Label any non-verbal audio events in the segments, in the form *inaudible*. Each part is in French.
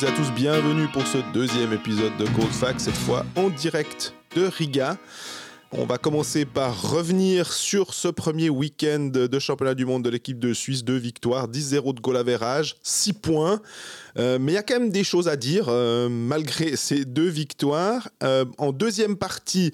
toutes et à tous, bienvenue pour ce deuxième épisode de Cold Fact, cette fois en direct de Riga. On va commencer par revenir sur ce premier week-end de championnat du monde de l'équipe de Suisse. Deux victoires, 10-0 de goal average, 6 points. Euh, mais il y a quand même des choses à dire euh, malgré ces deux victoires. Euh, en deuxième partie,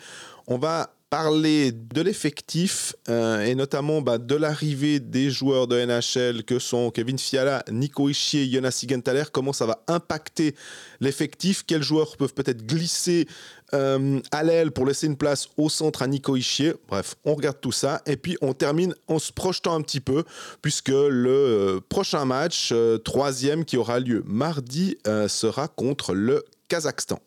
on va parler de l'effectif euh, et notamment bah, de l'arrivée des joueurs de NHL que sont Kevin Fiala, Nico Ischier Jonas Sigenthaler, comment ça va impacter l'effectif, quels joueurs peuvent peut-être glisser euh, à l'aile pour laisser une place au centre à Nico Ischier. Bref, on regarde tout ça et puis on termine en se projetant un petit peu puisque le euh, prochain match, troisième qui aura lieu mardi, sera contre le Kazakhstan.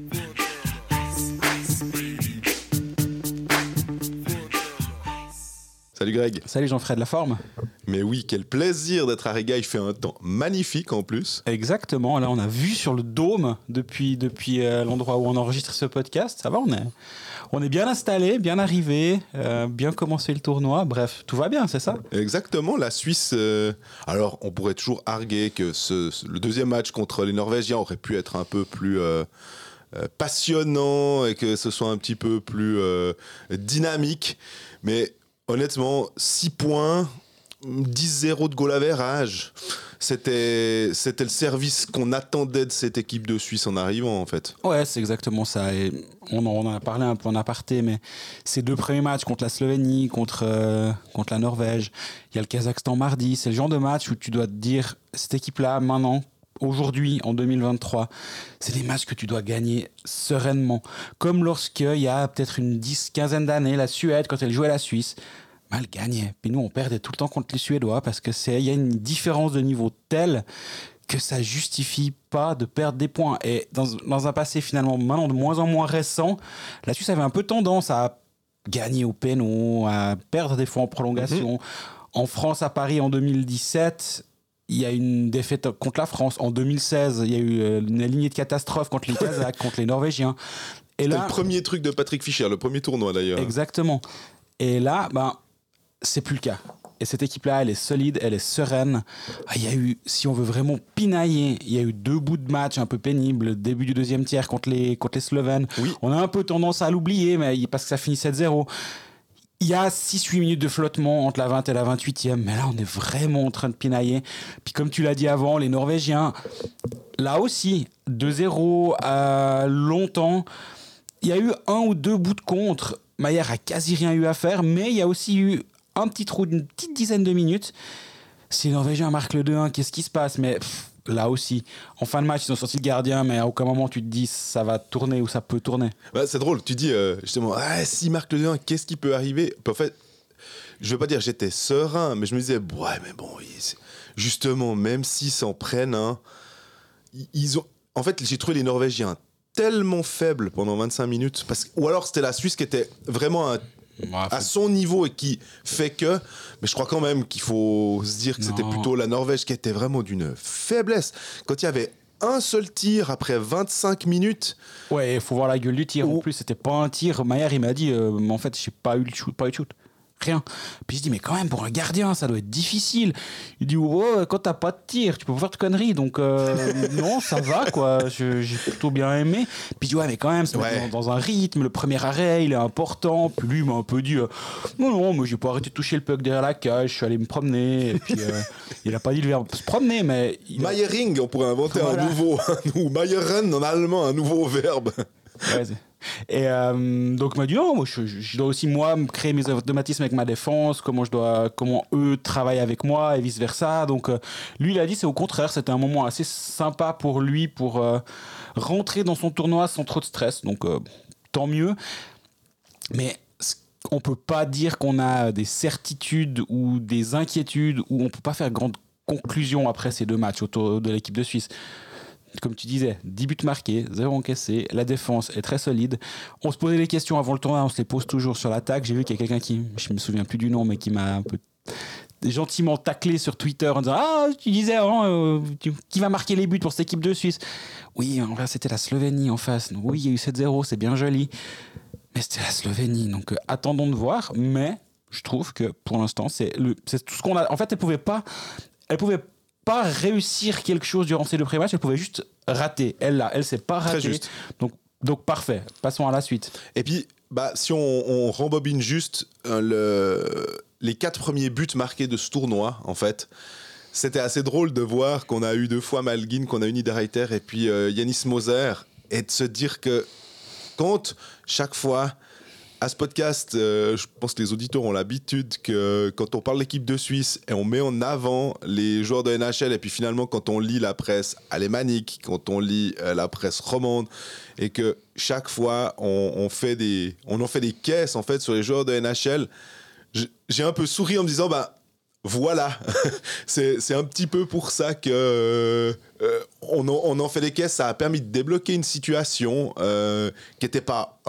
Salut Greg. Salut Jean-Fred, la forme Mais oui, quel plaisir d'être à Riga. Il fait un temps magnifique en plus. Exactement. Là, on a vu sur le dôme depuis, depuis euh, l'endroit où on enregistre ce podcast. Ça va, on est, on est bien installé, bien arrivé, euh, bien commencé le tournoi. Bref, tout va bien, c'est ça? Exactement. La Suisse. Euh, alors, on pourrait toujours arguer que ce, le deuxième match contre les Norvégiens aurait pu être un peu plus. passionnant et que ce soit un petit peu plus dynamique. Mais honnêtement, 6 points, 10-0 de goal average. C'était, c'était le service qu'on attendait de cette équipe de Suisse en arrivant, en fait. Ouais, c'est exactement ça. Et on, en, a parlé un peu en aparté, mais ces deux premiers matchs contre la Slovénie, contre, euh, contre la Norvège, il y a le Kazakhstan mardi. C'est le genre de match où tu dois te dire, cette équipe-là, maintenant, aujourd'hui, en 2023, c'est des matchs que tu dois gagner sereinement. Comme lorsqu'il y a peut-être une dix, quinzaine d'années, la Suède, quand elle jouait la Suisse, mal gagné. Puis nous, on perdait tout le temps contre les Suédois parce que c'est, il y a une différence de niveau telle que ça justifie pas de perdre des points. Et dans, dans, un passé finalement maintenant de moins en moins récent, la Suisse avait un peu tendance à gagner au péno, à perdre des fois en prolongation. Mhm. En France, à Paris, en 2017, il y a une défaite contre la France. En 2016, il y a eu euh, une lignée de catastrophes contre les *laughs* Kazakhs, contre les Norvégiens. Et là, le premier truc de Patrick Fischer, le premier tournoi d'ailleurs. Exactement. Et là, ben, c'est plus le cas. Et cette équipe-là, elle est solide, elle est sereine. Ah, il y a eu, si on veut vraiment pinailler, il y a eu deux bouts de match un peu pénibles. Début du deuxième tiers contre les, contre les Slovènes. Oui. On a un peu tendance à l'oublier, mais parce que ça finit 7-0. Il y a 6-8 minutes de flottement entre la 20 et la 28e, mais là on est vraiment en train de pinailler. Puis comme tu l'as dit avant, les Norvégiens, là aussi, 2-0 à longtemps. Il y a eu un ou deux bouts de contre. Maillard a quasi rien eu à faire, mais il y a aussi eu un petit trou d'une petite dizaine de minutes. Si les Norvégiens marquent le 2-1, qu'est-ce qui se passe? Mais là aussi, en fin de match, ils ont sorti le gardien, mais à aucun moment tu te dis ça va tourner ou ça peut tourner. Bah, c'est drôle, tu dis euh, justement, ah, s'ils marquent le 2-1, qu'est-ce qui peut arriver? En fait, je veux pas dire j'étais serein, mais je me disais, ouais, mais bon, justement, même s'ils s'en prennent un, ils ont. En fait, j'ai trouvé les Norvégiens tellement faibles pendant 25 minutes, parce... ou alors c'était la Suisse qui était vraiment un à son niveau et qui fait que. Mais je crois quand même qu'il faut se dire que c'était plutôt la Norvège qui était vraiment d'une faiblesse. Quand il y avait un seul tir après 25 minutes. Ouais, il faut voir la gueule du tir. En plus, c'était pas un tir. Maillard, il m'a dit, euh, en fait, j'ai pas eu le shoot, pas eu de shoot rien. Puis je dis, mais quand même, pour un gardien, ça doit être difficile. Il dit, oh, quand t'as pas de tir, tu peux faire de conneries. Donc, euh, *laughs* non, ça va, quoi. J'ai plutôt bien aimé. Puis je dis, ouais, mais quand même, c'est dans, un rythme. Le premier arrêt, il est important. Puis lui, il m'a un peu dit, euh, non, non, moi, j'ai pas arrêté de toucher le puck derrière la cage. Je suis allé me promener. Et puis, euh, *laughs* il a pas dit le verbe se promener, mais. Il on pourrait inventer un nouveau. *laughs* ou Mayeren, en allemand, un nouveau verbe. Ouais, et euh, donc, il m'a dit non, moi, je, dois aussi, moi, créer mes automatismes avec ma défense, comment, je dois, comment eux travaillent avec moi et vice-versa. Donc, euh, lui, il a dit c'est au contraire, c'était un moment assez sympa pour lui pour euh, rentrer dans son tournoi sans trop de stress. Donc, tant mieux. Mais on peut pas dire qu'on a des certitudes ou des inquiétudes ou on peut pas faire grande conclusion après ces deux matchs autour de l'équipe de Suisse comme tu disais, 10 buts marqués, 0 encaissé, la défense est très solide. On se posait les questions avant le tournoi, on se les pose toujours sur l'attaque. J'ai vu qu'il y a quelqu'un qui, je me souviens plus du nom, mais qui m'a un peu gentiment taclé sur Twitter en disant Ah, tu disais, euh, qui va marquer les buts pour cette équipe de Suisse? Oui, en vrai, c'était la Slovénie en face. Oui, il y a eu 7-0, c'est bien joli. Mais c'était la Slovénie, donc euh, attendons de voir. Mais je trouve que pour l'instant, c'est tout ce qu'on a. En fait, elle pouvait pas. Elle pouvait pas réussir quelque chose durant ces deux premiers matchs, elle pouvait juste rater. Elle là, elle s'est pas Très ratée. juste. Donc, donc parfait. Passons à la suite. Et puis, bah, si on, on rembobine juste euh, le, les quatre premiers buts marqués de ce tournoi, en fait, c'était assez drôle de voir qu'on a eu deux fois Malguin, qu'on a eu Niederreiter et puis euh, Yanis Moser, et de se dire que quand chaque fois à ce podcast, euh, je pense que les auditeurs ont l'habitude que quand on parle l'équipe de Suisse et on met en avant les joueurs de NHL, et puis finalement quand on lit la presse alémanique, quand on lit euh, la presse romande, et que chaque fois on, fait des, on en fait des caisses en fait sur les joueurs de NHL, j'ai un peu souri en me disant bah voilà, *laughs* c'est un petit peu pour ça que euh, on, en, fait des caisses. Ça a permis de débloquer une situation qui n'était pas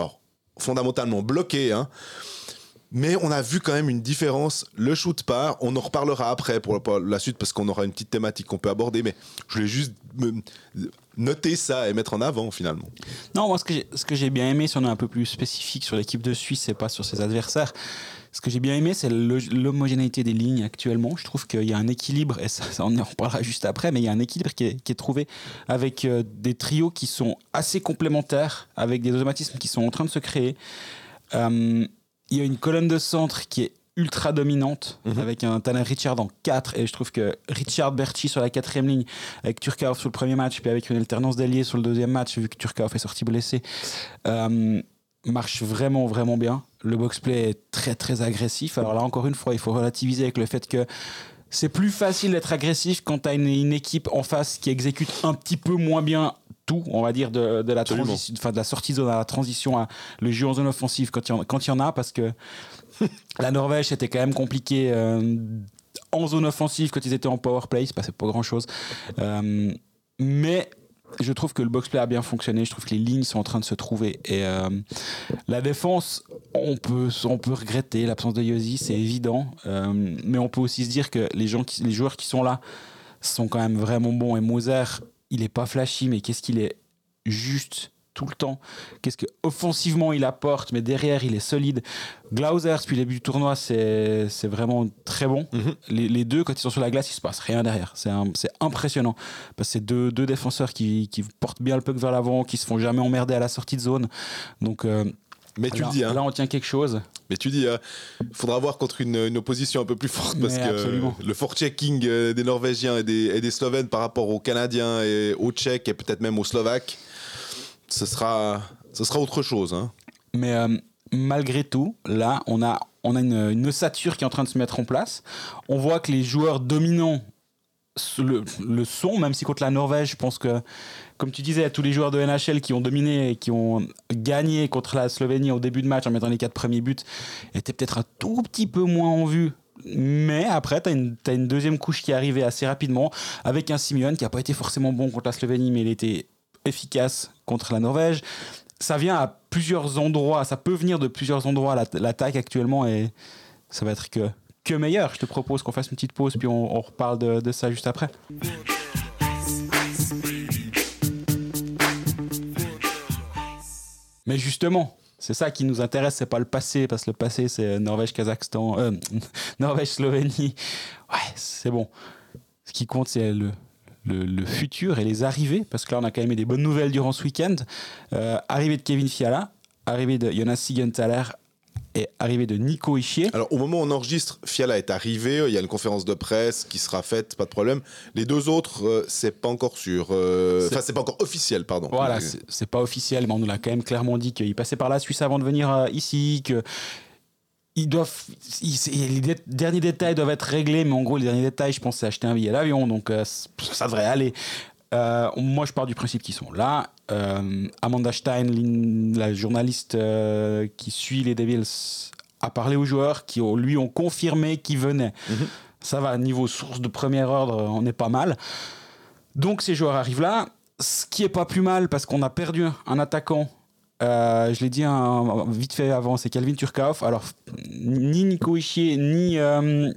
fondamentalement bloquée, hein. mais on a vu quand même une différence. Le shoot part, on en reparlera après pour la suite parce qu'on aura une petite thématique qu'on peut aborder, mais je voulais juste noter ça et mettre en avant finalement. Non, moi, ce que j'ai- ce que j'ai bien aimé, si on est un peu plus spécifique sur l'équipe de Suisse et pas sur ses adversaires, ce que j'ai bien aimé, c'est l'homogénéité des lignes actuellement. Je trouve qu'il y a un équilibre, et ça, ça, on en reparlera juste après, mais il y a un équilibre qui est, qui est trouvé avec euh, des trios qui sont assez complémentaires, avec des automatismes qui sont en train de se créer. Euh, il y a une colonne de centre qui est ultra dominante Mhm. avec un Tanner Richard en 4 et je trouve que Richard Berchi sur la quatrième ligne avec Turkov sur le premier match puis avec une alternance d'alliés sur le deuxième match vu que Turkov est sorti blessé euh, marche vraiment vraiment bien. Le box-play est très très agressif. Alors là encore une fois il faut relativiser avec le fait que c'est plus facile d'être agressif quand tu as une, une équipe en face qui exécute un petit peu moins bien tout, on va dire, de, de la, transition, enfin, de la sortie de zone à la transition à le jeu en zone offensive quand il y en, y a, parce que *laughs* la Norvège, c'était quand même compliqué euh, en zone offensive quand ils étaient en power play, il se passait pas grand chose. mais je trouve que le box-play a bien fonctionné, je trouve que les lignes sont en train de se trouver. Et euh, la défense, on peut, regretter l'absence de Yossi, c'est évident. Euh, mais on peut aussi se dire que les, les joueurs qui sont là sont quand même vraiment bons. Et Moser, il est pas flashy, mais qu'est-ce qu'il est juste tout le temps. Qu'est-ce que offensivement il apporte, mais derrière il est solide. Glauser, depuis le début du tournoi, c'est vraiment très bon. Mhm. les, les deux, quand ils sont sur la glace, il se passe rien derrière. C'est impressionnant. Parce que c'est deux, deux défenseurs qui, qui portent bien le puck vers l'avant, qui se font jamais emmerder à la sortie de zone. Donc euh, Mais tu là, le dis, hein. là, on tient quelque chose. Mais tu dis, il faudra voir contre une, une opposition un peu plus forte parce Mais que absolument. le fort-checking euh, des Norvégiens et des, et des Slovènes par rapport aux Canadiens et aux Tchèques et peut-être même aux Slovaques, ce sera, ce sera autre chose. hein. Mais euh, malgré tout, là, on a, on a une, une ossature qui est en train de se mettre en place. On voit que les joueurs dominants le, le sont, même si contre la Norvège, je pense que, comme tu disais, tous les joueurs de NHL qui ont dominé et qui ont gagné contre la Slovénie au début de match en mettant les quatre premiers buts étaient peut-être un tout petit peu moins en vue. Mais après, tu as t'as une deuxième couche qui est arrivée assez rapidement avec un Simeone qui n'a pas été forcément bon contre la Slovénie, mais il était efficace contre la Norvège ça vient à plusieurs endroits, ça peut venir de plusieurs endroits la- l'attaque actuellement et ça va être que, que meilleur. Je te propose qu'on fasse une petite pause puis on, on reparle de, de ça juste après. Mais justement, c'est ça qui nous intéresse, c'est pas le passé, parce que le passé c'est Norvège-Kazakhstan, euh, *laughs* Norvège-Slovénie. Ouais, c'est bon. Ce qui compte c'est le, le, le futur et les arrivées, parce que là on a quand même eu des bonnes nouvelles durant ce week-end. Euh, arrivée de Kevin Fiala, arrivée de Jonas Sigenthaler et arrivée de Nico Ischier. Alors, au moment où on enregistre, Fiala est arrivé. Il y a une conférence de presse qui sera faite, pas de problème. Les deux autres, euh, c'est pas encore sûr. euh, C'est- Enfin, c'est pas encore officiel, pardon. Voilà, Euh, c'est c'est pas officiel, mais on nous l'a quand même clairement dit qu'il passait par la Suisse avant de venir euh, ici, que ils doivent, ils- les derniers détails doivent être réglés, mais en gros les derniers détails, je pense, c'est acheter un billet d'avion, donc euh, ça devrait aller. Euh, moi, je pars du principe qu'ils sont là. Euh, Amanda Stein, la journaliste qui suit les Devils, a parlé aux joueurs qui ont, lui ont confirmé qu'ils venaient. Mhm. Ça va, niveau source de premier ordre, on est pas mal. Donc ces joueurs arrivent là, ce qui est pas plus mal parce qu'on a perdu un attaquant. Euh, je l'ai dit un- vite fait avant, c'est Calvin Turkov. Alors ni Nico Ischier ni euh,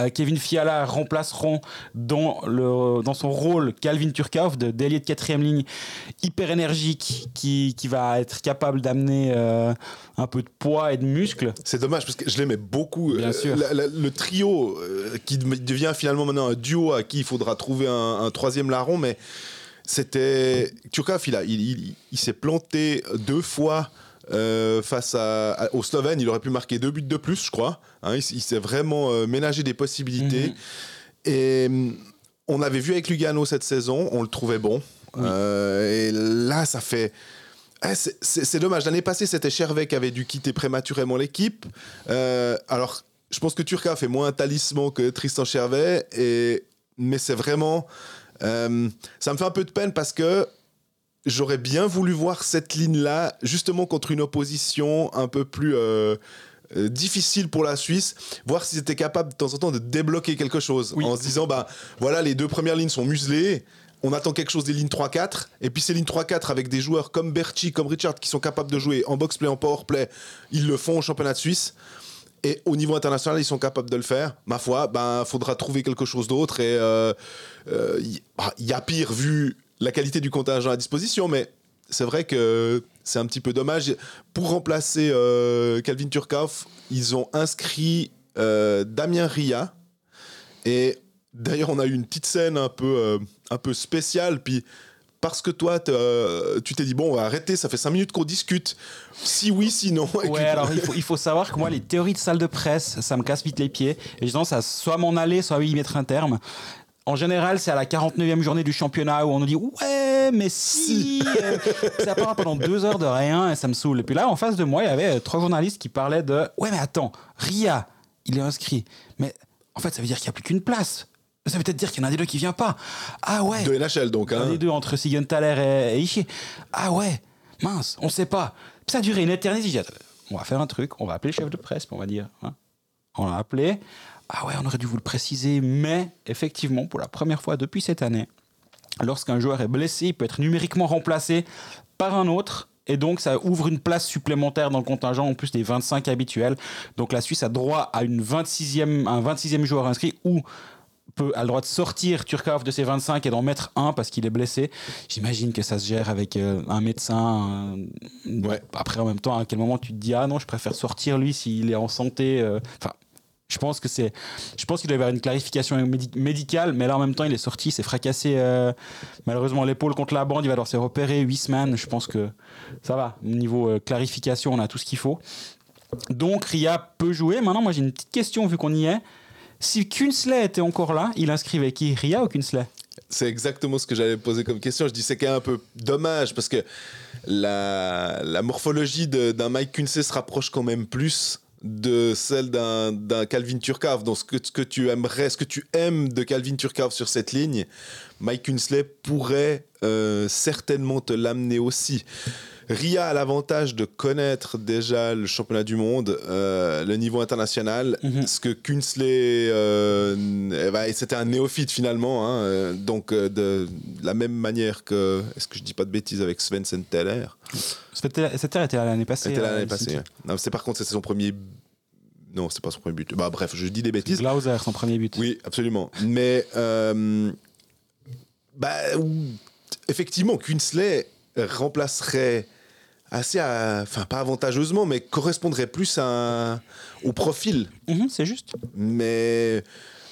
Euh, Kevin Fiala remplaceront dans, le, dans son rôle Calvin Turkov de d'ailier de quatrième ligne hyper énergique qui, qui va être capable d'amener euh, un peu de poids et de muscle. C'est dommage parce que je l'aimais beaucoup. Bien Euh, sûr. la- la- le trio euh, qui de- devient finalement maintenant un duo à qui il faudra trouver un, un troisième larron, mais c'était Turkov. Il, a- il, il- il s'est planté deux fois. euh, face à, à- aux Slovènes, il aurait pu marquer deux buts de plus, je crois. Hein, il, s'est vraiment euh, ménagé des possibilités. Mhm. Et hum, on avait vu avec Lugano cette saison, on le trouvait bon. Oui. Euh, et là, ça fait. Eh, c'est- dommage. L'année passée, c'était Chervet qui avait dû quitter prématurément l'équipe. Alors, je pense que Turca fait moins un talisman que Tristan Chervet. Et... Mais c'est vraiment. Euh, ça me fait un peu de peine parce que j'aurais bien voulu voir cette ligne-là, justement contre une opposition un peu plus. euh, euh, difficile pour la Suisse, voir s'ils étaient capables de temps en temps de débloquer quelque chose Oui. en se disant bah voilà les deux premières lignes sont muselées, on attend quelque chose des lignes 3-4 et puis ces lignes 3-4 avec des joueurs comme Berchi, comme Richard qui sont capables de jouer en box play, en power play, ils le font au championnat de Suisse. Et au niveau international, ils sont capables de le faire. Ma foi, ben, faudra trouver quelque chose d'autre. Et euh, euh, y, bah, y a pire vu la qualité du contingent à disposition, mais c'est vrai que c'est un petit peu dommage. Pour remplacer euh, Calvin Turkov, ils ont inscrit euh, Damien Ria. Et d'ailleurs, on a eu une petite scène un peu, euh, un peu spéciale. Puis parce que toi, euh, tu t'es dit, bon, on va arrêter, ça fait cinq minutes qu'on discute. Si oui, si non. *laughs* Ouais, alors il faut, il faut savoir que moi, les théories de salle de presse, ça me casse vite les pieds. Et j'ai tendance à soit m'en aller, soit y mettre un terme. En général, c'est à la 49e journée du championnat où on nous dit Ouais, mais si euh, Ça part pendant deux heures de rien et ça me saoule. Et puis là, en face de moi, il y avait euh, trois journalistes qui parlaient de Ouais, mais attends, Ria, il est inscrit. Mais en fait, ça veut dire qu'il n'y a plus qu'une place. Ça veut peut-être dire qu'il y en a des deux qui vient pas. Ah ouais De NHL, donc. un Hein. des deux entre Sigenthaler et, et Ishii. Ah ouais, mince, on sait pas. Ça a duré une éternité. On va faire un truc, on va appeler le chef de presse, on va dire. hein. On l'a appelé. Ah ouais, on aurait dû vous le préciser, mais effectivement, pour la première fois depuis cette année, lorsqu'un joueur est blessé, il peut être numériquement remplacé par un autre. Et donc, ça ouvre une place supplémentaire dans le contingent, en plus des 25 habituels. Donc, la Suisse a droit à une 26e, un 26e joueur inscrit ou peut, a le droit de sortir Turkov de ses 25 et d'en mettre un parce qu'il est blessé. J'imagine que ça se gère avec euh, un médecin. un- Ouais. Après, en même temps, à quel moment tu te dis Ah non, je préfère sortir lui s'il est en santé. euh. Enfin, je pense que c'est. Je pense qu'il doit y avoir une clarification médi- médicale, mais là en même temps, il est sorti, s'est fracassé euh, malheureusement l'épaule contre la bande. Il va devoir se repérer 8 semaines. Je pense que ça va. Au niveau clarification, on a tout ce qu'il faut. Donc Ria peut jouer. Maintenant, moi j'ai une petite question vu qu'on y est. Si Kunsley était encore là, il inscrivait qui? Ria ou Kunsley C'est exactement ce que j'allais poser comme question. Je dis c'est quand même un peu dommage parce que la, morphologie d'un Mike Kunse se rapproche quand même plus de celle d'un Calvin Turkov. Donc ce que, tu aimerais, ce que tu aimes de Calvin Turkov sur cette ligne, Mike Kunsley pourrait euh, certainement te l'amener aussi. Ria a l'avantage de connaître déjà le championnat du monde, euh, le niveau international, Mhm. ce que Kunsley, euh, eh ben, c'était un néophyte finalement, hein, euh, donc de, de la même manière que, est-ce que je dis pas de bêtises avec Sven Teller terre était l'année passée. C'était euh, l'année passée. ouais. C'est par contre c'était son premier, non c'est pas son premier but. Bah bref, je dis des bêtises. Glauser, son premier but. Oui, absolument. Mais euh, bah, effectivement, Kunsley remplacerait assez, à- enfin pas avantageusement, mais correspondrait plus à, au profil. Mhm, c'est juste. Mais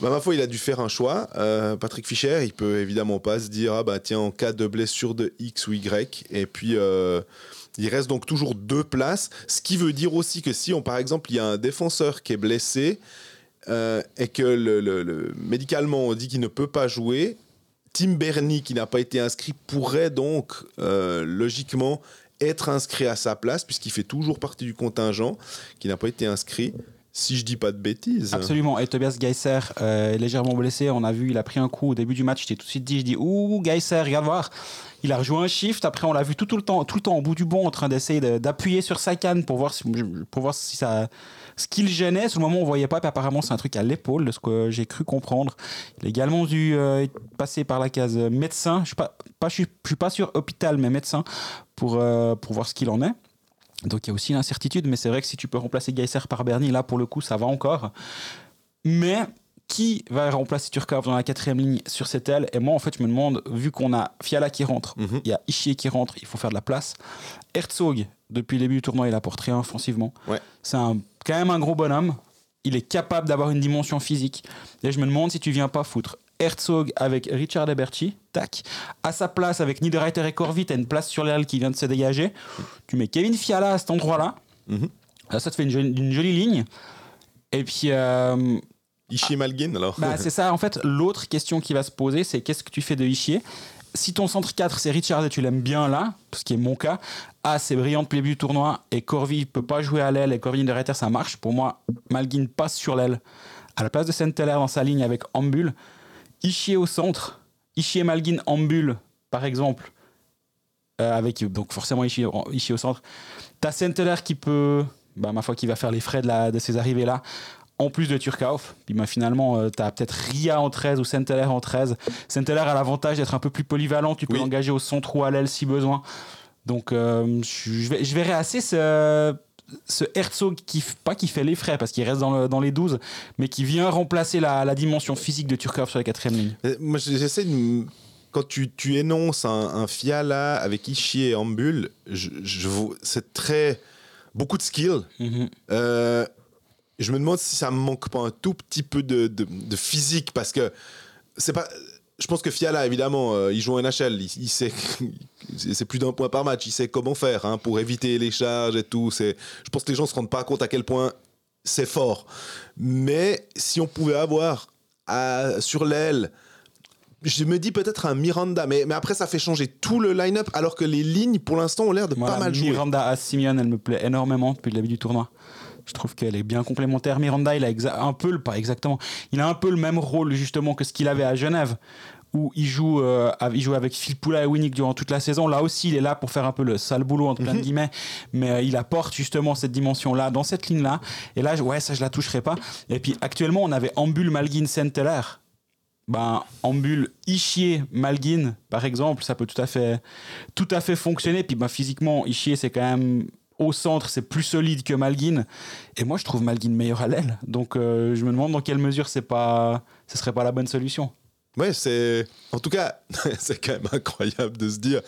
bah, ma foi, il a dû faire un choix. Euh, Patrick Fischer, il peut évidemment pas se dire ah bah tiens en cas de blessure de X ou Y, et puis. euh, il reste donc toujours deux places, ce qui veut dire aussi que si on, par exemple, il y a un défenseur qui est blessé euh, et que le, le- le- médicalement on dit qu'il ne peut pas jouer, Tim Bernie, qui n'a pas été inscrit, pourrait donc euh, logiquement être inscrit à sa place, puisqu'il fait toujours partie du contingent, qui n'a pas été inscrit, si je dis pas de bêtises. Absolument. Et Tobias Geiser euh, est légèrement blessé. On a vu, il a pris un coup au début du match. J'ai tout de suite dit, je dis, ouh, Geiser, regarde voir. Il a rejoué un shift. Après, on l'a vu tout, tout le temps, tout le temps au bout du bon, en train d'essayer de- d'appuyer sur sa canne pour voir si, pour voir si ça, ce qui le gênait. Sur le moment, on voyait pas. Puis apparemment, c'est un truc à l'épaule, de ce que j'ai cru comprendre. Il a également dû euh, passer par la case médecin. Je suis je je suis pas sûr hôpital, mais médecin pour euh, pour voir ce qu'il en est. Donc il y a aussi l'incertitude, mais c'est vrai que si tu peux remplacer Geiser par Bernie, là pour le coup ça va encore. Mais qui va remplacer Turkov dans la quatrième ligne sur cette aile? Et moi, en fait, je me demande, vu qu'on a Fiala qui rentre, il Mhm. y a Ishier qui rentre, il faut faire de la place. Herzog, depuis le début du tournoi, il apporte rien offensivement. Ouais. C'est un- quand même un gros bonhomme. Il est capable d'avoir une dimension physique. Et je me demande si tu viens pas foutre Herzog avec Richard Eberti, tac, à sa place avec Niederreiter et Corvi, t'as une place sur l'aile qui vient de se dégager. Tu mets Kevin Fiala à cet endroit-là. Mhm. Là, ça te fait une jolie, une jolie ligne. Et puis, euh, Ishii Malgin, alors bah, c'est ça, en fait, l'autre question qui va se poser, c'est qu'est-ce que tu fais de Ishier Si ton centre 4, c'est Richard et tu l'aimes bien là, ce qui est mon cas, A, c'est brillant depuis le début du tournoi, et Corvi peut pas jouer à l'aile, et Corvi de Reiter, ça marche. Pour moi, Malguin passe sur l'aile. À la place de Saint-Teller dans sa ligne avec Ambul, Ishier au centre, Ishier Malguin Ambul, par exemple, euh, avec donc forcément Ishier, Ishier au centre. T'as Saint-Teller qui peut, bah, ma foi, qui va faire les frais de, la, de ces arrivées-là en plus de Turkauf. Puis bah, finalement, tu as peut-être Ria en 13 ou Saint-Teller en 13. Saint-Teller a l'avantage d'être un peu plus polyvalent. Tu peux Oui. l'engager au centre ou à l'aile si besoin. Donc, euh, je, je vais- je verrai assez ce, ce Herzog qui, pas qui fait les frais parce qu'il reste dans, le- dans les 12, mais qui vient remplacer la, la dimension physique de Turkov sur la quatrième ligne. Euh, Moi, j'essaie de. Quand tu, tu énonces un, un Fiala avec Ishii et Ambul, je, je vois- c'est très. beaucoup de skill. Euh, je me demande si ça me manque pas un tout petit peu de, de- de physique parce que c'est pas. Je pense que Fiala, évidemment, euh, il joue en NHL, il, il sait, c'est plus d'un point par match, il sait comment faire hein, pour éviter les charges et tout. C'est, je pense que les gens se rendent pas compte à quel point c'est fort. Mais si on pouvait avoir à- sur l'aile, je me dis peut-être un Miranda, mais, mais après ça fait changer tout le line-up alors que les lignes pour l'instant ont l'air de pas mal jouer. Miranda à Simeon, elle me plaît énormément depuis le début du tournoi. Je trouve qu'elle est bien complémentaire. Miranda, il a un peu, le- pas exactement, il a un peu le même rôle justement que ce qu'il avait à Genève, où il joue, euh, il joue avec Phil Poula et Winnick durant toute la saison. Là aussi, il est là pour faire un peu le sale boulot entre plein de guillemets, mais euh, il apporte justement cette dimension-là dans cette ligne-là. Et là, ouais, ça je la toucherai pas. Et puis actuellement, on avait Ambul, Malguin, Senteller. Ben, Ambul, Ishier, Malguin, par exemple, ça peut tout à fait, tout à fait fonctionner. Puis ben, physiquement, Ishier, c'est quand même au centre, c'est plus solide que Malguin. Et moi, je trouve Malguin meilleur à l'aile. Donc, euh, je me demande dans quelle mesure c'est pas, ce serait pas la bonne solution. Ouais, c'est. En tout cas, *laughs* c'est quand même incroyable de se dire.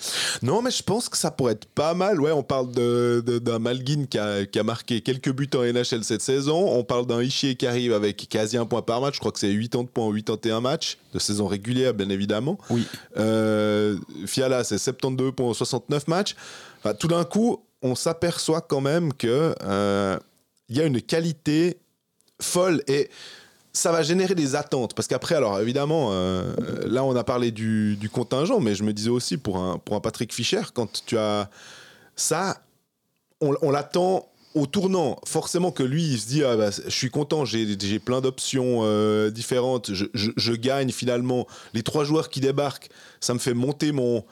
Non, mais je pense que ça pourrait être pas mal. Ouais, on parle d'un Malguin qui a, qui a marqué quelques buts en NHL cette saison. On parle d'un Ishier qui arrive avec quasi un point par match. Je crois que c'est 80 points en 81 matchs de saison régulière, bien évidemment. Oui. Euh, Fiala, c'est 72 points en 69 matchs. Enfin, tout d'un coup, on s'aperçoit quand même que euh, il y a une qualité folle et ça va générer des attentes. Parce qu'après, alors évidemment, euh, là on a parlé du, contingent, mais je me disais aussi pour un, pour un Patrick Fischer, quand tu as ça, on l'attend au tournant. Forcément que lui, il se dit ah bah, je suis content, j'ai plein d'options euh, différentes, je, je- gagne finalement. Les trois joueurs qui débarquent, ça me fait monter mon.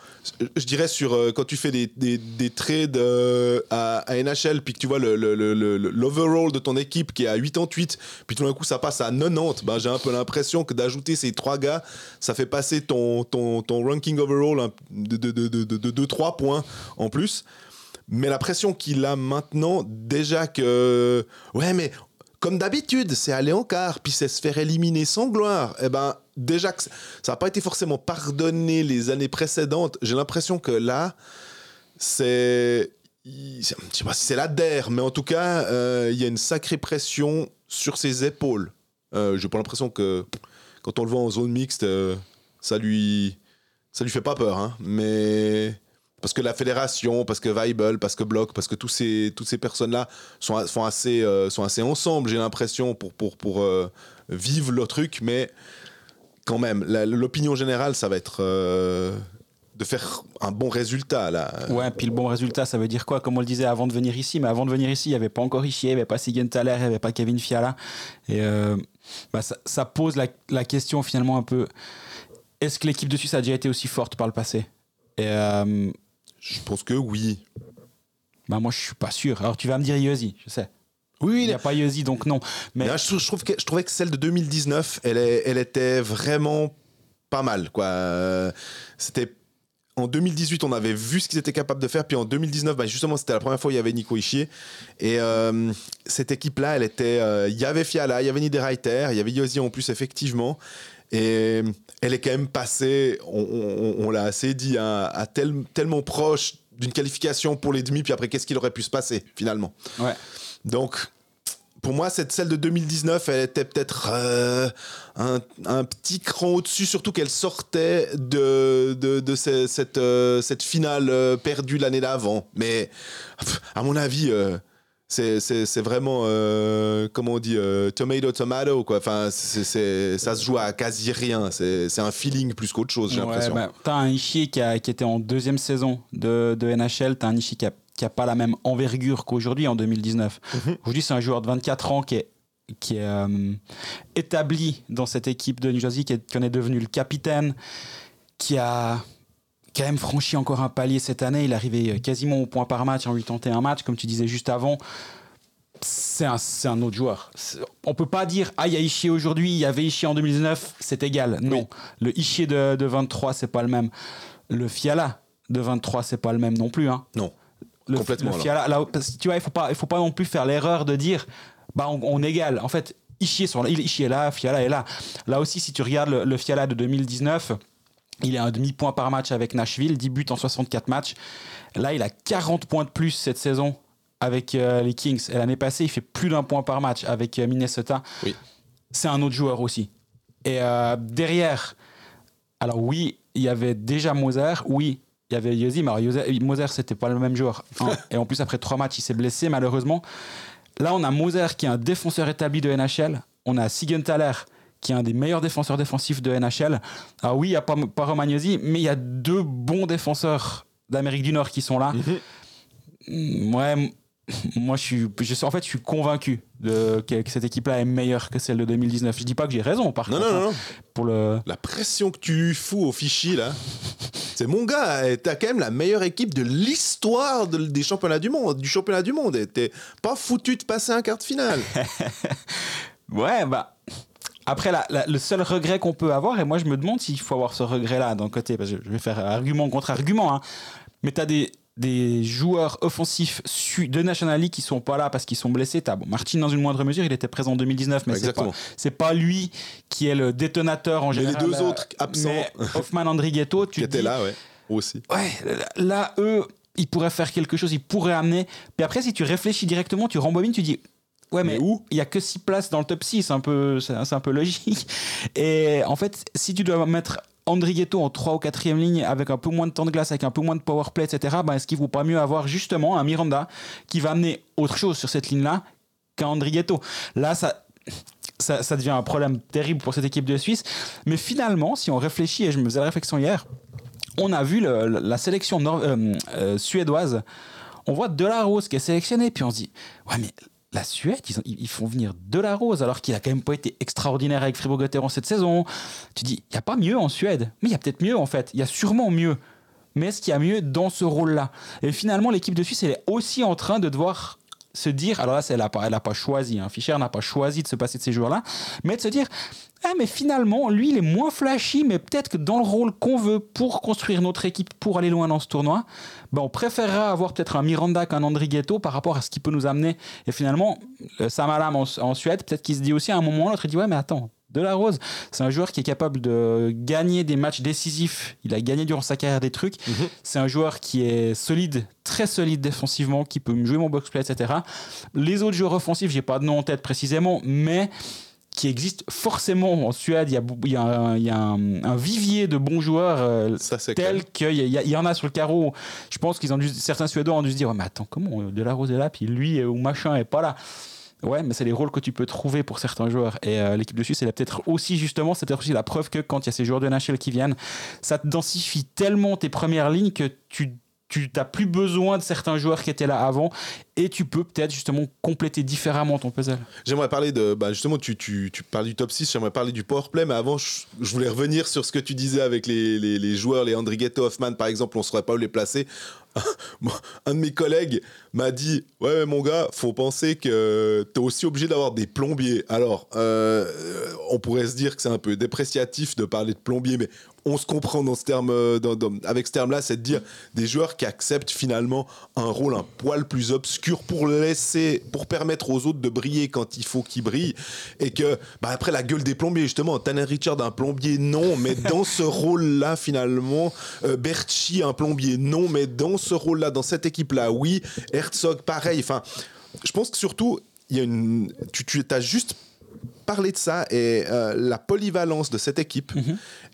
Je dirais sur euh, quand tu fais des, des, des trades euh, à, à NHL, puis que tu vois le- le- le- l'overall de ton équipe qui est à 88, puis tout d'un coup ça passe à 90, ben, j'ai un peu l'impression que d'ajouter ces trois gars, ça fait passer ton, ton, ton ranking overall de 2-3 de, points en plus. Mais la pression qu'il a maintenant, déjà que. Ouais, mais comme d'habitude, c'est aller en quart, puis c'est se faire éliminer sans gloire. Eh ben, déjà que ça n'a pas été forcément pardonné les années précédentes, j'ai l'impression que là, c'est. Je sais pas si c'est la DER, mais en tout cas, euh, il y a une sacrée pression sur ses épaules. Euh, j'ai pas l'impression que quand on le voit en zone mixte, euh, ça lui. Ça lui fait pas peur, hein, mais parce que la fédération, parce que Weibel, parce que Block, parce que tous ces, toutes ces personnes-là sont, sont, assez, euh, sont assez ensemble, j'ai l'impression, pour, pour, pour euh, vivre le truc, mais quand même, l'opinion générale, ça va être euh, de faire un bon résultat, là. Ouais, puis le bon résultat, ça veut dire quoi? Comme on le disait avant de venir ici, mais avant de venir ici, il n'y avait pas encore Ishier, il n'y avait pas Sigenthaler, il n'y avait pas Kevin Fiala. Et bah, ça, pose la, la question finalement un peu est-ce que l'équipe de Suisse a déjà été aussi forte par le passé? Je pense que oui. bah, moi, je suis pas sûr. Alors, tu vas me dire Yossi, je sais. Oui, Il n'y a pas Yossi, donc non. Mais je, trouve- je trouve que, je trouvais que celle de 2019, elle, est- elle était vraiment pas mal. quoi. Euh, C'était en 2018, on avait vu ce qu'ils étaient capables de faire. Puis en 2019, bah, justement, c'était la première fois où il y avait Nico Ishier. Et euh, cette équipe-là, elle était. euh, Il y avait Fiala, il y avait Niederreiter, il y avait Yosi en plus, effectivement. Et elle est quand même passée, on, on- on l'a assez dit, hein, à tel- tellement proche d'une qualification pour les demi. Puis après, qu'est-ce qu'il aurait pu se passer, finalement? Ouais. donc, pour moi, cette celle de 2019, elle était peut-être euh, un, un petit cran au-dessus, surtout qu'elle sortait de, de, de ce- cette, euh, cette finale euh, perdue l'année d'avant. Mais, à mon avis, euh, c'est vraiment, euh, comment on dit, euh, tomato, tomato, quoi. Enfin, c'est- ça se joue à quasi rien. C'est c'est un feeling plus qu'autre chose, j'ai Ouais, l'impression. bah, t'as un Ishii qui, a- qui était en deuxième saison de, de NHL, t'as un Ishii qui a, qui a pas la même envergure qu'aujourd'hui en 2019. Mhm. Aujourd'hui, c'est un joueur de 24 ans qui est, qui est euh, établi dans cette équipe de New Jersey, qui, est- qui en est devenu le capitaine, qui a quand même franchi encore un palier cette année. Il est arrivé quasiment au point par match en 81 matchs, comme tu disais juste avant. C'est un, un autre joueur. On peut pas dire ah il y a Ishii aujourd'hui, il y avait Ishii en 2019, c'est égal. Non, le Ishii de, de 23 c'est pas le même. Le Fiala de 23 c'est pas le même non plus. Hein. Non. Le, Complètement, le. Fiala, là, parce tu vois, il faut pas, il faut pas non plus faire l'erreur de dire bah on, on égale. En fait, Ishii est là, Fiala est là. Là aussi, si tu regardes le, le Fiala de 2019, il a un demi-point par match avec Nashville, 10 buts en 64 matchs. Là, il a 40 points de plus cette saison avec euh, les Kings. Et l'année passée, il fait plus d'un point par match avec euh, Minnesota. Oui. C'est un autre joueur aussi. Et euh, derrière, alors oui, il y avait déjà Moser, oui, il y avait Yosi, mais Yosi- Moser, c'était pas le même joueur. hein. *laughs* Et en plus, après trois matchs, il s'est blessé, malheureusement. Là, on a Moser qui est un défenseur établi de NHL. On a Sigenthaler qui est un des meilleurs défenseurs défensifs de NHL. Alors oui, il n'y a pas, pas Romagnosi, mais il y a deux bons défenseurs d'Amérique du Nord qui sont là. Mm, Ouais, *laughs* moi je suis, je en fait, je suis convaincu de, que, que cette équipe-là est meilleure que celle de 2019. Je dis pas que j'ai raison, par Non, contre. non, hein, non, non. Pour le, La pression que tu fous au fichier, là. *laughs* C'est mon gars, t'as quand même la meilleure équipe de l'histoire de- des championnats du monde, du championnat du monde. T'es pas foutu de passer un quart de finale. *laughs* Ouais, bah. Après, la- la- le seul regret qu'on peut avoir, et moi je me demande s'il faut avoir ce regret-là d'un côté, parce que je vais faire argument contre argument, hein, mais tu as des, des joueurs offensifs de National League qui sont pas là parce qu'ils sont blessés. T'as, bon, Martin, dans une moindre mesure, il était présent en 2019, mais c'est pas, c'est pas lui qui est le détonateur en Mais les général. deux là. autres absents. *laughs* Hoffman, Andrighetto, tu Qui dis, là, ouais. Aussi. Ouais, là, eux, ils pourraient faire quelque chose, ils pourraient amener. Puis après, si tu réfléchis directement, tu rembobines, tu dis. Ouais, mais, Mais où? Il y a que 6 places dans le top 6, c'est un peu, c'est un peu logique. *laughs* Et en fait, si tu dois mettre Andrighetto en 3 ou 4 ligne avec un peu moins de temps de glace, avec un peu moins de power play, etc., ben, est-ce qu'il ne vaut pas mieux avoir justement un Miranda qui va amener autre chose sur cette ligne-là qu'un Andrighetto? Là, ça, ça, ça devient un problème terrible pour cette équipe de Suisse. Mais finalement, si on réfléchit, et je me faisais la réflexion hier, on a vu le- la sélection euh, euh, suédoise. On voit Delarose qui est sélectionné, puis on se dit Ouais, mais la Suède, ils, ont- ils font venir Delarose alors qu'il a quand même pas été extraordinaire avec Fribourg-Gotteron cette saison. Tu dis Il n'y a pas mieux en Suède, mais il y a peut-être mieux en fait. Il y a sûrement mieux. Mais est-ce qu'il y a mieux dans ce rôle-là? Et finalement, l'équipe de Suisse, elle est aussi en train de devoir se dire, alors là, elle n'a pas, pas choisi, hein, Fischer n'a pas choisi de se passer de ces joueurs-là, mais de se dire, ah mais finalement, lui, il est moins flashy, mais peut-être que dans le rôle qu'on veut pour construire notre équipe, pour aller loin dans ce tournoi, ben, on préférera avoir peut-être un Miranda qu'un Andrighetto par rapport à ce qu'il peut nous amener. Et finalement, le Samalam en, en Suède, peut-être qu'il se dit aussi à un moment ou l'autre, il dit, ouais mais attends, de la Rose, c'est un joueur qui est capable de gagner des matchs décisifs. Il a gagné durant sa carrière des trucs. C'est un joueur qui est solide, très solide défensivement, qui peut me jouer mon box-play, etc. Les autres joueurs offensifs, j'ai pas de nom en tête précisément, mais qui existe forcément en Suède. Il y a, bou- il y a un, il y a un- un vivier de bons joueurs euh, Ça, c'est clair. tel qu'il y, y en a sur le carreau. Je pense qu'ils ont dû, certains Suédois ont dû se dire, Ouais, mais attends, comment euh, Delarose est là, puis lui euh, ou machin est pas là. Ouais, mais c'est les rôles que tu peux trouver pour certains joueurs. Et euh, l'équipe de Suisse, elle est peut-être aussi, justement, c'est peut-être aussi la preuve que quand il y a ces joueurs de NHL qui viennent, ça te densifie tellement tes premières lignes que tu tu n'as plus besoin de certains joueurs qui étaient là avant et tu peux peut-être justement compléter différemment ton puzzle. J'aimerais parler de. Bah justement, tu, parles du top 6, j'aimerais parler du powerplay, mais avant, je, voulais revenir sur ce que tu disais avec les, les, joueurs, les Andrighetto, Hoffman, par exemple, on ne saurait pas où les placer. *laughs* Un de mes collègues m'a dit Ouais, mon gars, faut penser que tu es aussi obligé d'avoir des plombiers. Alors, euh, on pourrait se dire que c'est un peu dépréciatif de parler de plombier, mais on se comprend dans ce terme, euh, avec ce terme-là, c'est de dire des joueurs qui acceptent finalement un rôle un poil plus obscur pour laisser, pour permettre aux autres de briller quand il faut qu'ils brillent, et que bah, après la gueule des plombiers justement, Tanner Richard un plombier non, mais dans ce *laughs* rôle-là finalement, euh, Berchi un plombier non, mais dans ce rôle-là, dans cette équipe-là, oui, Herzog pareil. Enfin, je pense que surtout il y a une, tu, tu as juste parler de ça et euh, la polyvalence de cette équipe,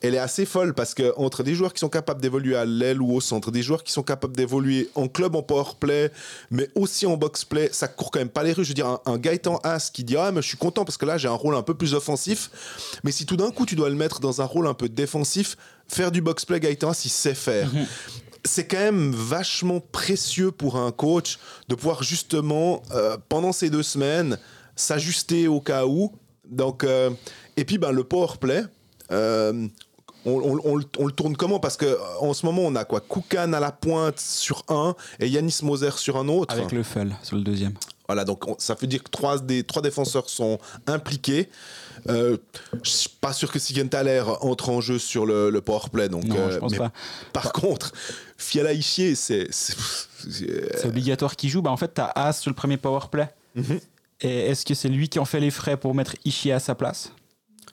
elle est assez folle parce que entre des joueurs qui sont capables d'évoluer à l'aile ou au centre, des joueurs qui sont capables d'évoluer en club en power play, mais aussi en box play, ça court quand même pas les rues. Je veux dire, un, un Gaëtan As qui dit ah mais je suis content parce que là j'ai un rôle un peu plus offensif, mais si tout d'un coup tu dois le mettre dans un rôle un peu défensif, faire du box play Gaëtan As il sait faire c'est quand même vachement précieux pour un coach de pouvoir justement, euh, pendant ces deux semaines, s'ajuster au cas où. Donc, euh, et puis, ben, le power play, euh, on, on- on le- on le tourne comment? Parce que en ce moment, on a quoi? Koukan à la pointe sur un et Yanis Moser sur un autre. Avec le Fell sur le deuxième. Voilà, donc on- ça veut dire que trois, des, trois défenseurs sont impliqués. Euh, je suis pas sûr que Sigenthaler entre en jeu sur le, le power play. Donc, Non, euh, je pense mais pas. Par contre, Fiala Ishier, c'est. c'est- c'est- C'est obligatoire qu'il joue. Bah, en fait, tu as As sur le premier power play. Mhm. Et est-ce que c'est lui qui en fait les frais pour mettre Ishii à sa place?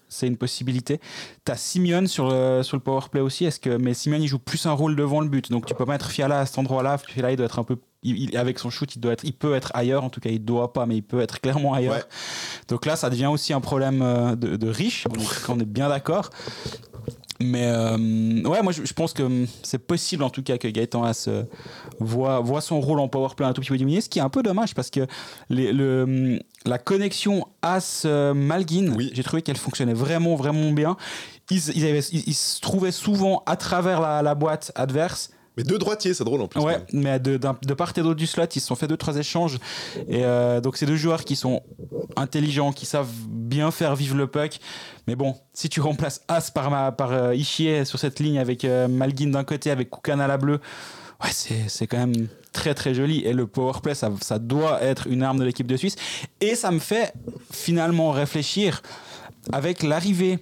C'est une possibilité. Tu as Simeone sur le, sur le power play aussi. Est-ce que, mais Simeone, il joue plus un rôle devant le but. Donc tu peux mettre Fiala à cet endroit-là. Fiala, il doit être un peu. il- avec son shoot, il, doit être, il peut être ailleurs. En tout cas, il doit pas, mais il peut être clairement ailleurs. Ouais. Donc là, ça devient aussi un problème euh, de, de riche. On est, on est bien d'accord. Mais euh, ouais, moi je, je pense que hum, c'est possible en tout cas que Gaëtan Haas euh, voit, voit son rôle en powerplay un tout petit peu diminuer, ce qui est un peu dommage parce que les- le, hum, la connexion Haas-Malguin, Oui. j'ai trouvé qu'elle fonctionnait vraiment, vraiment bien. Ils, ils, avaient- ils- ils se trouvaient souvent à travers la, la boîte adverse. Mais deux droitiers, c'est drôle en plus. Ouais, mais de, de part et d'autre du slot, ils se sont fait deux, trois échanges. Et euh, donc, c'est deux joueurs qui sont intelligents, qui savent bien faire vivre le puck. Mais bon, si tu remplaces As par, ma, par euh, Ishii sur cette ligne avec euh, Malguin d'un côté, avec Koukan à la bleue, ouais, c'est, c'est quand même très très joli. Et le powerplay, ça, ça doit être une arme de l'équipe de Suisse. Et ça me fait finalement réfléchir avec l'arrivée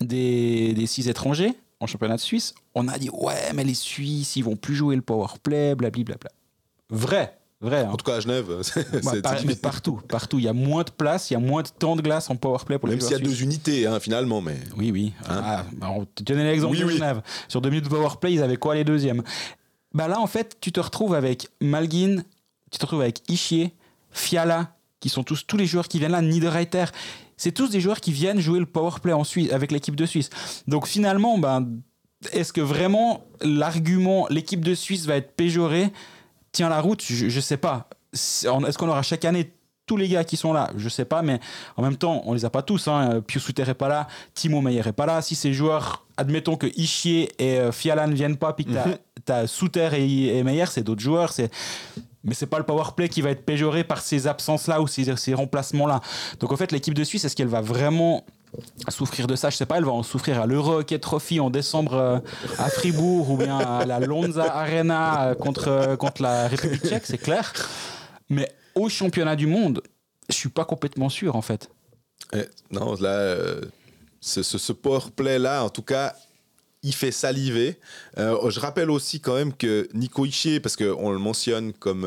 des, des six étrangers en championnat de Suisse, on a dit ouais mais les Suisses ils vont plus jouer le power play, blablabla. Vrai, vrai. hein. En tout cas, à Genève, *laughs* c'est Ouais, par- mais partout, partout, il y a moins de place, il y a moins de temps de glace en power play pour les Même s'il y a deux unités, hein, finalement, mais. Oui, oui. Hein Ah, bah, on te donnait l'exemple Oui, de oui. Genève. Sur deux minutes de power play, ils avaient quoi les deuxièmes? Bah là, en fait, tu te retrouves avec Malguin, tu te retrouves avec Ishier, Fiala, qui sont tous, tous les joueurs qui viennent là, Niederreiter. C'est tous des joueurs qui viennent jouer le power play en Suisse, avec l'équipe de Suisse. Donc finalement, ben, est-ce que vraiment l'argument l'équipe de Suisse va être péjorée? Tient la route? Je ne sais pas. Est-ce qu'on aura chaque année tous les gars qui sont là? Je sais pas, mais en même temps, on les a pas tous. Hein. Pius Souter est pas là, Timo Meyer est pas là. Si ces joueurs, admettons que Ishier et euh, Fiala ne viennent pas, puis que tu as, Souter et, et Meyer, c'est d'autres joueurs. C'est mais c'est pas le power play qui va être péjoré par ces absences-là ou ces, ces remplacements-là. Donc en fait, l'équipe de Suisse, est-ce qu'elle va vraiment souffrir de ça Je sais pas, elle va en souffrir à l'Euro Hockey Trophy en décembre euh, à Fribourg ou bien à la Lonza Arena euh, contre, euh, contre la République tchèque, c'est clair. Mais au championnat du monde, je suis pas complètement sûr en fait. Eh, non, là, ce, ce, ce power play-là, en tout cas, il fait saliver. Euh, je rappelle aussi quand même que Nico Ishii, parce qu'on le mentionne comme,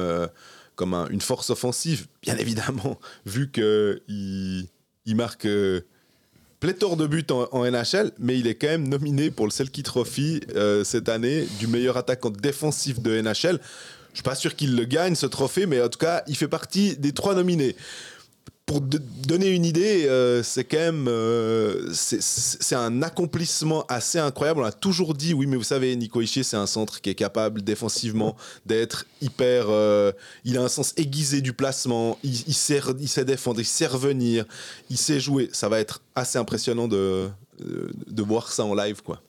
comme un- une force offensive, bien *laughs* évidemment, vu qu'il il marque pléthore de buts en, NHL, mais il est quand même nominé pour le Selkie Trophy euh, cette année du meilleur attaquant défensif de NHL. Je suis pas sûr qu'il le gagne ce trophée, mais en tout cas, il fait partie des trois nominés pour donner une idée, euh, c'est quand même euh, c'est- un accomplissement assez incroyable. On a toujours dit, oui, mais vous savez, Nico Ishii, c'est un centre qui est capable défensivement d'être hyper. euh, il a un sens aiguisé du placement. Il sait défendre, il sait revenir, il sait jouer. Ça va être assez impressionnant de, de, de voir ça en live, quoi.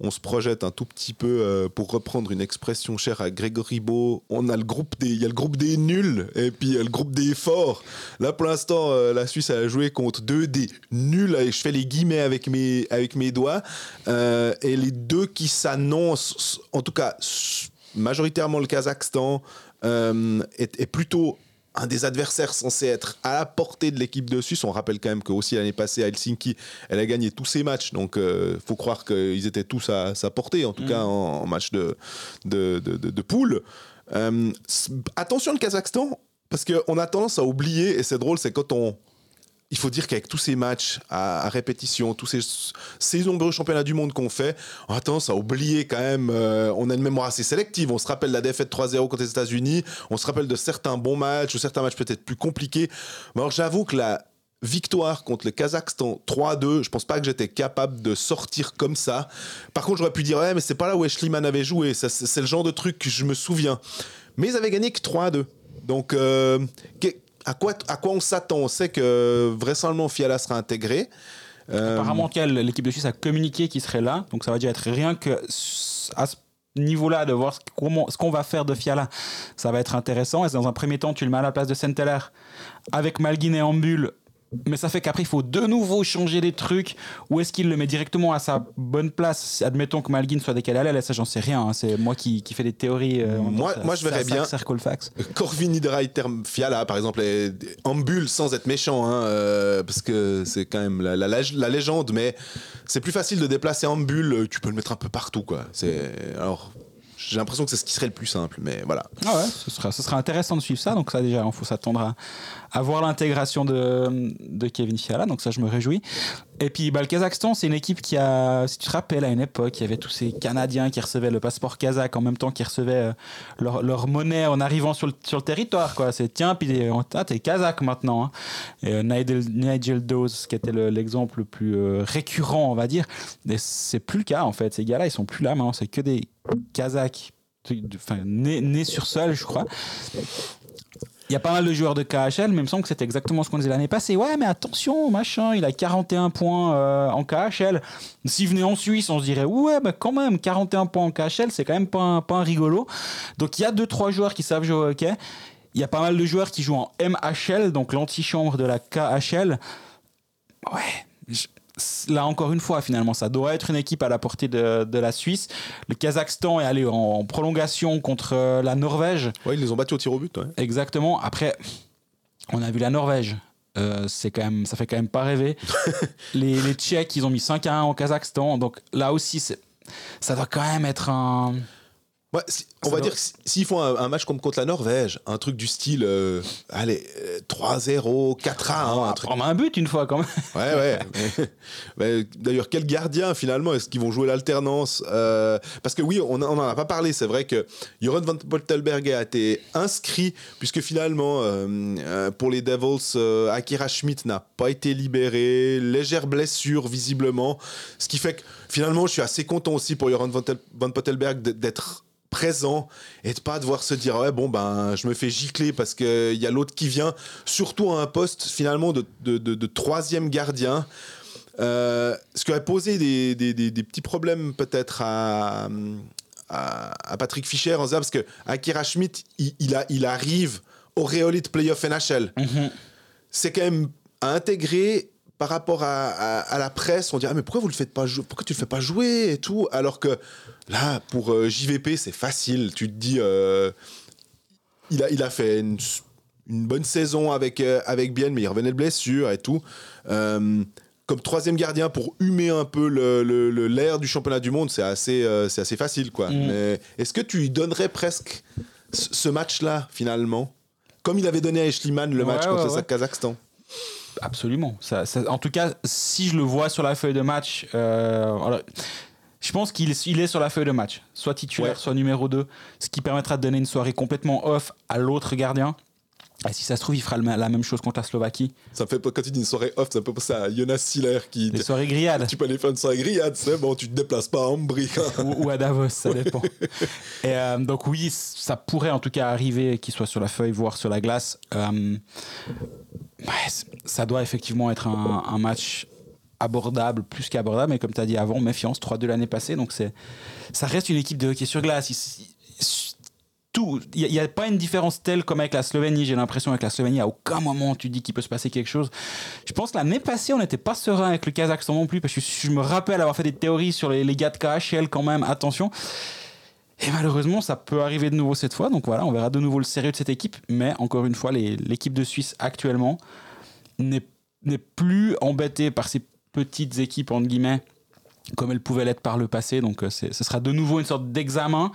On se projette un tout petit peu euh, pour reprendre une expression chère à Grégory Beau. On a le groupe des, il y a le groupe des nuls et puis il y a le groupe des forts. Là, pour l'instant, euh, la Suisse a joué contre deux des nuls. Et je fais les guillemets avec mes, avec mes doigts. Euh, et les deux qui s'annoncent, en tout cas, majoritairement le Kazakhstan, est plutôt un des adversaires censés être à la portée de l'équipe de Suisse. On rappelle quand même que aussi l'année passée à Helsinki, elle a gagné tous ses matchs. Donc, il euh, faut croire qu'ils étaient tous à sa portée, en tout mm. cas en, match de, de, de, poule. Euh, attention le Kazakhstan, parce qu'on a tendance à oublier, et c'est drôle, c'est quand on, il faut dire qu'avec tous ces matchs à, répétition, tous ces, nombreux championnats du monde qu'on fait, on a tendance à oublier quand même. Euh, on a une mémoire assez sélective. On se rappelle la défaite 3-0 contre les États-Unis. On se rappelle de certains bons matchs ou certains matchs peut-être plus compliqués. Mais alors j'avoue que la victoire contre le Kazakhstan 3-2, je pense pas que j'étais capable de sortir comme ça. Par contre, j'aurais pu dire ouais, mais c'est pas là où Eschliman avait joué. C'est le genre de truc que je me souviens. Mais ils avaient gagné que 3-2. Donc, euh, à quoi, à quoi on s'attend? On sait que vraisemblablement Fiala sera intégré. Euh, Apparemment, l'équipe de Suisse a communiqué qu'il serait là, donc ça va déjà être rien que à ce niveau-là de voir ce, qu'on va faire de Fiala, ça va être intéressant. Et dans un premier temps, tu le mets à la place de Senteller avec Malguin et Ambul mais ça fait qu'après, il faut de nouveau changer des trucs. Ou est-ce qu'il le met directement à sa bonne place? Admettons que Malguin soit décalé à l'aile, ça, j'en sais rien. Hein. C'est moi qui, qui fais des théories. Euh, moi, moi, je verrais bien. Corvin Hydraiter Fiala, par exemple, en bulle sans être méchant, hein, euh, parce que c'est quand même la, la, légende, mais c'est plus facile de déplacer en bulle. Tu peux le mettre un peu partout, quoi. C'est. Alors. J'ai l'impression que c'est ce qui serait le plus simple, mais voilà. Ah ouais, ce sera, intéressant de suivre ça. Donc ça déjà, il faut s'attendre à, avoir l'intégration de, de Kevin Fiala, donc ça je me réjouis. Et puis bah, le Kazakhstan, c'est une équipe qui a, si tu te rappelles, à une époque, il y avait tous ces Canadiens qui recevaient le passeport kazakh en même temps qu'ils recevaient euh, leur, leur, monnaie en arrivant sur le, sur le territoire. C'est tiens, puis ah, t'es kazakh maintenant. Hein. Et, euh, Nigel, Nigel Dawes, qui était l'exemple le, plus euh, récurrent, on va dire, c'est plus le cas en fait. Ces gars-là, ils sont plus là maintenant, c'est que des Kazakhs enfin, nés, nés sur sol, je crois. Il y a pas mal de joueurs de KHL, mais il semble que c'était exactement ce qu'on disait l'année passée. Ouais, mais attention, machin, il a 41 points euh, en KHL. S'il venait en Suisse, on se dirait, ouais, mais quand même, 41 points en KHL, c'est quand même pas un, pas un rigolo. Donc il y a 2-3 joueurs qui savent jouer au hockey. Il y a pas mal de joueurs qui jouent en MHL, donc l'antichambre de la KHL. Ouais, là encore une fois, finalement, ça doit être une équipe à la portée de, la Suisse. Le Kazakhstan est allé en, prolongation contre euh, la Norvège. Ouais, ils les ont battus au tir au but. Exactement. Après, on a vu la Norvège. Euh, c'est quand même, ça fait quand même pas rêver. *laughs* les, les Tchèques, ils ont mis 5 à 1 au Kazakhstan. Donc là aussi, ça doit quand même être un on va dire que s'ils font un, match comme contre la Norvège, un truc du style, euh, allez, 3-0, 4-1. un, truc... un but une fois quand même. Ouais, ouais. *laughs* *laughs* D'ailleurs, quel gardien finalement Est-ce qu'ils vont jouer l'alternance euh, Parce que oui, on n'en a pas parlé. C'est vrai que Joran van Pottelberg a été inscrit, puisque finalement, euh, pour les Devils, Akira Schmidt n'a pas été libéré. Légère blessure, visiblement. Ce qui fait que finalement, je suis assez content aussi pour Joran van Pottelberg d'être présent et de pas devoir se dire ouais bon ben je me fais gicler parce que il y a l'autre qui vient. Surtout à un poste finalement de, de, de, troisième gardien euh, ce qui aurait posé des, des, des, petits problèmes peut-être à, à, Patrick Fischer en disant parce que Akira Schmidt il, a, il arrive au Réolite Playoff NHL mm-hmm. c'est quand même à intégrer par rapport à, la presse, on dit ah mais pourquoi vous le faites pas jouer Pourquoi tu le fais pas jouer et tout Alors que là, pour euh, JVP, c'est facile. Tu te dis, euh, il a il a fait une, bonne saison avec euh, avec Bien, mais il revenait de blessure et tout. comme troisième gardien pour humer un peu l'air le, du championnat du monde, c'est assez, c'est assez facile. quoi. Mm. Mais est-ce que tu lui donnerais presque ce match-là, finalement? Comme il avait donné à Eschliman le match contre le Kazakhstan Absolument. Ça, en tout cas, si je le vois sur la feuille de match, euh, je pense qu'il est sur la feuille de match, soit titulaire, soit numéro 2, ce qui permettra de donner une soirée complètement off à l'autre gardien. Et si ça se trouve, il fera la même chose contre la Slovaquie. Ça fait quand tu dis une soirée off, ça peut penser à Jonas Siller qui. Des soirées grillades. Tu peux aller faire une soirée grillade, c'est bon, tu te déplaces pas à Ambry. *laughs* ou, à Davos, ça dépend. Et euh, donc oui, ça pourrait en tout cas arriver qu'il soit sur la feuille, voire sur la glace. Euh, ça doit effectivement être un, match abordable, plus qu'abordable, mais comme tu as dit avant, méfiance, 3-2 l'année passée, donc ça reste une équipe de hockey sur glace il n'y a, pas une différence telle comme avec la Slovénie. J'ai l'impression avec la Slovénie, à aucun moment tu dis qu'il peut se passer quelque chose. Je pense que l'année passée, on n'était pas serein avec le Kazakhstan non plus, parce que je me rappelle avoir fait des théories sur les, gars de KHL quand même. Attention. Et malheureusement, ça peut arriver de nouveau cette fois. Donc voilà, on verra de nouveau le sérieux de cette équipe. Mais encore une fois, l'équipe de Suisse actuellement n'est plus embêtée par ces petites équipes, entre guillemets, comme elle pouvait l'être par le passé. Donc euh, ce sera de nouveau une sorte d'examen.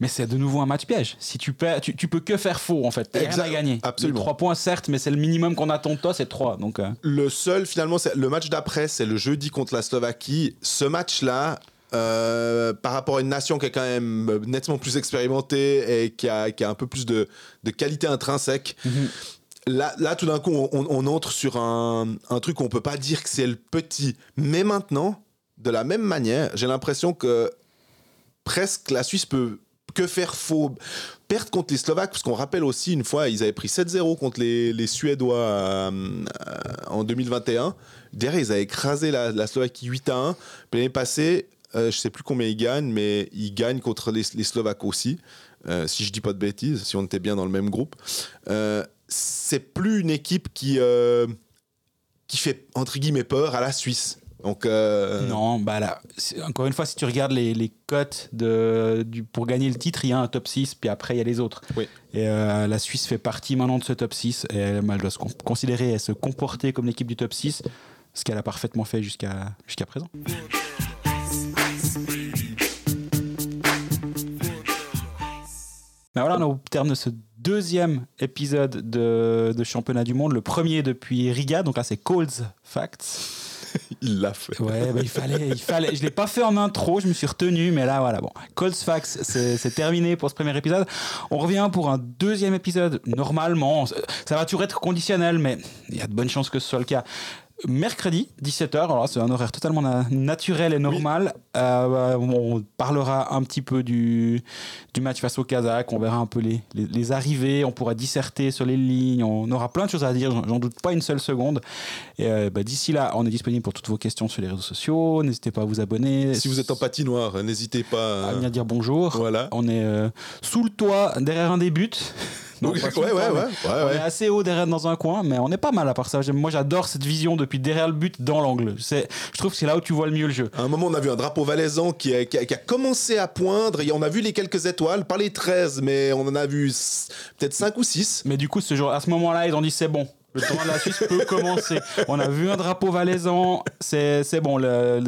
Mais c'est de nouveau un match piège. Si tu perds, tu, tu peux que faire faux en fait. T'as rien à gagner. absolument. Les trois points, certes, mais c'est le minimum qu'on attend de toi, c'est trois. Donc euh, Le seul, finalement, c'est le match d'après, c'est le jeudi contre la Slovaquie. Ce match-là, euh, par rapport à une nation qui est quand même nettement plus expérimentée et qui a, qui a un peu plus de, de qualité intrinsèque, là, là, tout d'un coup, on, entre sur un, un truc où on peut pas dire que c'est le petit. Mais maintenant, de la même manière, j'ai l'impression que presque la Suisse peut que faire faux. Perdre contre les Slovaques, parce qu'on rappelle aussi une fois, ils avaient pris 7-0 contre les, les Suédois euh, euh, en 2021. Derrière, ils avaient écrasé la, la Slovaquie 8-1. Puis l'année passée, euh, je sais plus combien ils gagnent, mais ils gagnent contre les, les Slovaques aussi. Euh, si je dis pas de bêtises, si on était bien dans le même groupe. C'est plus une équipe qui, euh, qui fait, entre guillemets, peur à la Suisse. Donc, euh, Non, bah là, encore une fois, si tu regardes les, les cotes de, du, pour gagner le titre, il y a un top 6, puis après, il y a les autres. Oui. Et euh, la Suisse fait partie maintenant de ce top 6, et elle, elle doit se con- considérer et se comporter comme l'équipe du top 6, ce qu'elle a parfaitement fait jusqu'à jusqu'à présent. Ben voilà, on est au terme de ce deuxième épisode de, de Championnat du Monde, le premier depuis Riga, donc là c'est Colds Facts. *laughs* il l'a fait. Ouais, bah, il fallait, il fallait. Je l'ai pas fait en intro, je me suis retenu, mais là voilà. Bon, Colts Facts, c'est terminé pour ce premier épisode. On revient pour un deuxième épisode. Normalement, ça va toujours être conditionnel, mais il y a de bonnes chances que ce soit le cas. Mercredi, 17h, alors c'est un horaire totalement na- naturel et normal. Euh, on parlera un petit peu du, du match face au Kazakh, on verra un peu les, les, les arrivées, on pourra disserter sur les lignes, on aura plein de choses à dire, j'en- j'en doute pas une seule seconde. Et euh, bah, d'ici là, on est disponible pour toutes vos questions sur les réseaux sociaux, n'hésitez pas à vous abonner. Si vous êtes en patinoire, n'hésitez pas. à à- venir dire bonjour. Voilà. On est euh, sous le toit, derrière un des buts. Donc, ouais, ouais, ouais, On est assez haut derrière dans un coin, mais on est pas mal à part ça. Moi, j'adore cette vision depuis derrière le but dans l'angle. C'est, je trouve que c'est là où tu vois le mieux le jeu. À un moment, on a vu un drapeau valaisan qui a, qui a- qui a commencé à poindre et on a vu les quelques étoiles, pas les 13, mais on en a vu peut-être 5 ou 6. Mais du coup, ce jour, à ce moment-là, ils ont dit c'est bon. Le tournoi de la Suisse peut commencer. On a vu un drapeau valaisan, c'est bon.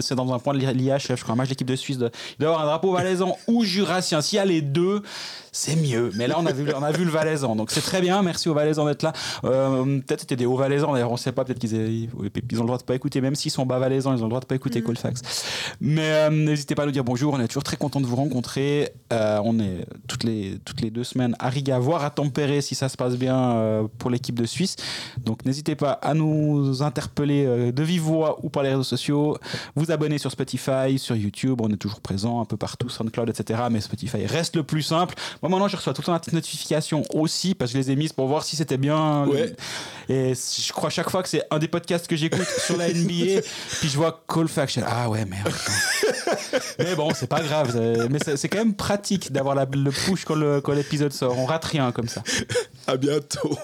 C'est dans un point de l'IHF, je crois, un match d'équipe de Suisse. de- Il doit y avoir un drapeau valaisan ou jurassien. S'il y a les deux, c'est mieux. Mais là, on a vu, on a vu le valaisan. Donc c'est très bien. Merci aux valaisans d'être là. Euh, peut-être c'était des hauts valaisans. D'ailleurs, on ne sait pas. Peut-être qu'ils ils ont le droit de pas écouter, même s'ils sont bas valaisans, ils ont le droit de pas écouter Colfax. Mais euh, n'hésitez pas à nous dire bonjour. On est toujours très content de vous rencontrer. Euh, on est toutes les, toutes les deux semaines à Riga, voire à Tempéré si ça se passe bien pour l'équipe de Suisse. Donc n'hésitez pas à nous interpeller euh, de vive voix ou par les réseaux sociaux. Vous abonner sur Spotify, sur YouTube. On est toujours présent un peu partout, SoundCloud, etc. Mais Spotify reste le plus simple. Moi maintenant, je reçois tout le temps la petite notification aussi parce que je les ai mises pour voir si c'était bien. Ouais. Et je crois chaque fois que c'est un des podcasts que j'écoute *laughs* sur la NBA, puis je vois suis là, ah ouais, merde. *laughs* mais bon, c'est pas grave. c'est- Mais c'est quand même pratique d'avoir le push quand l'épisode sort. On rate rien comme ça. À bientôt.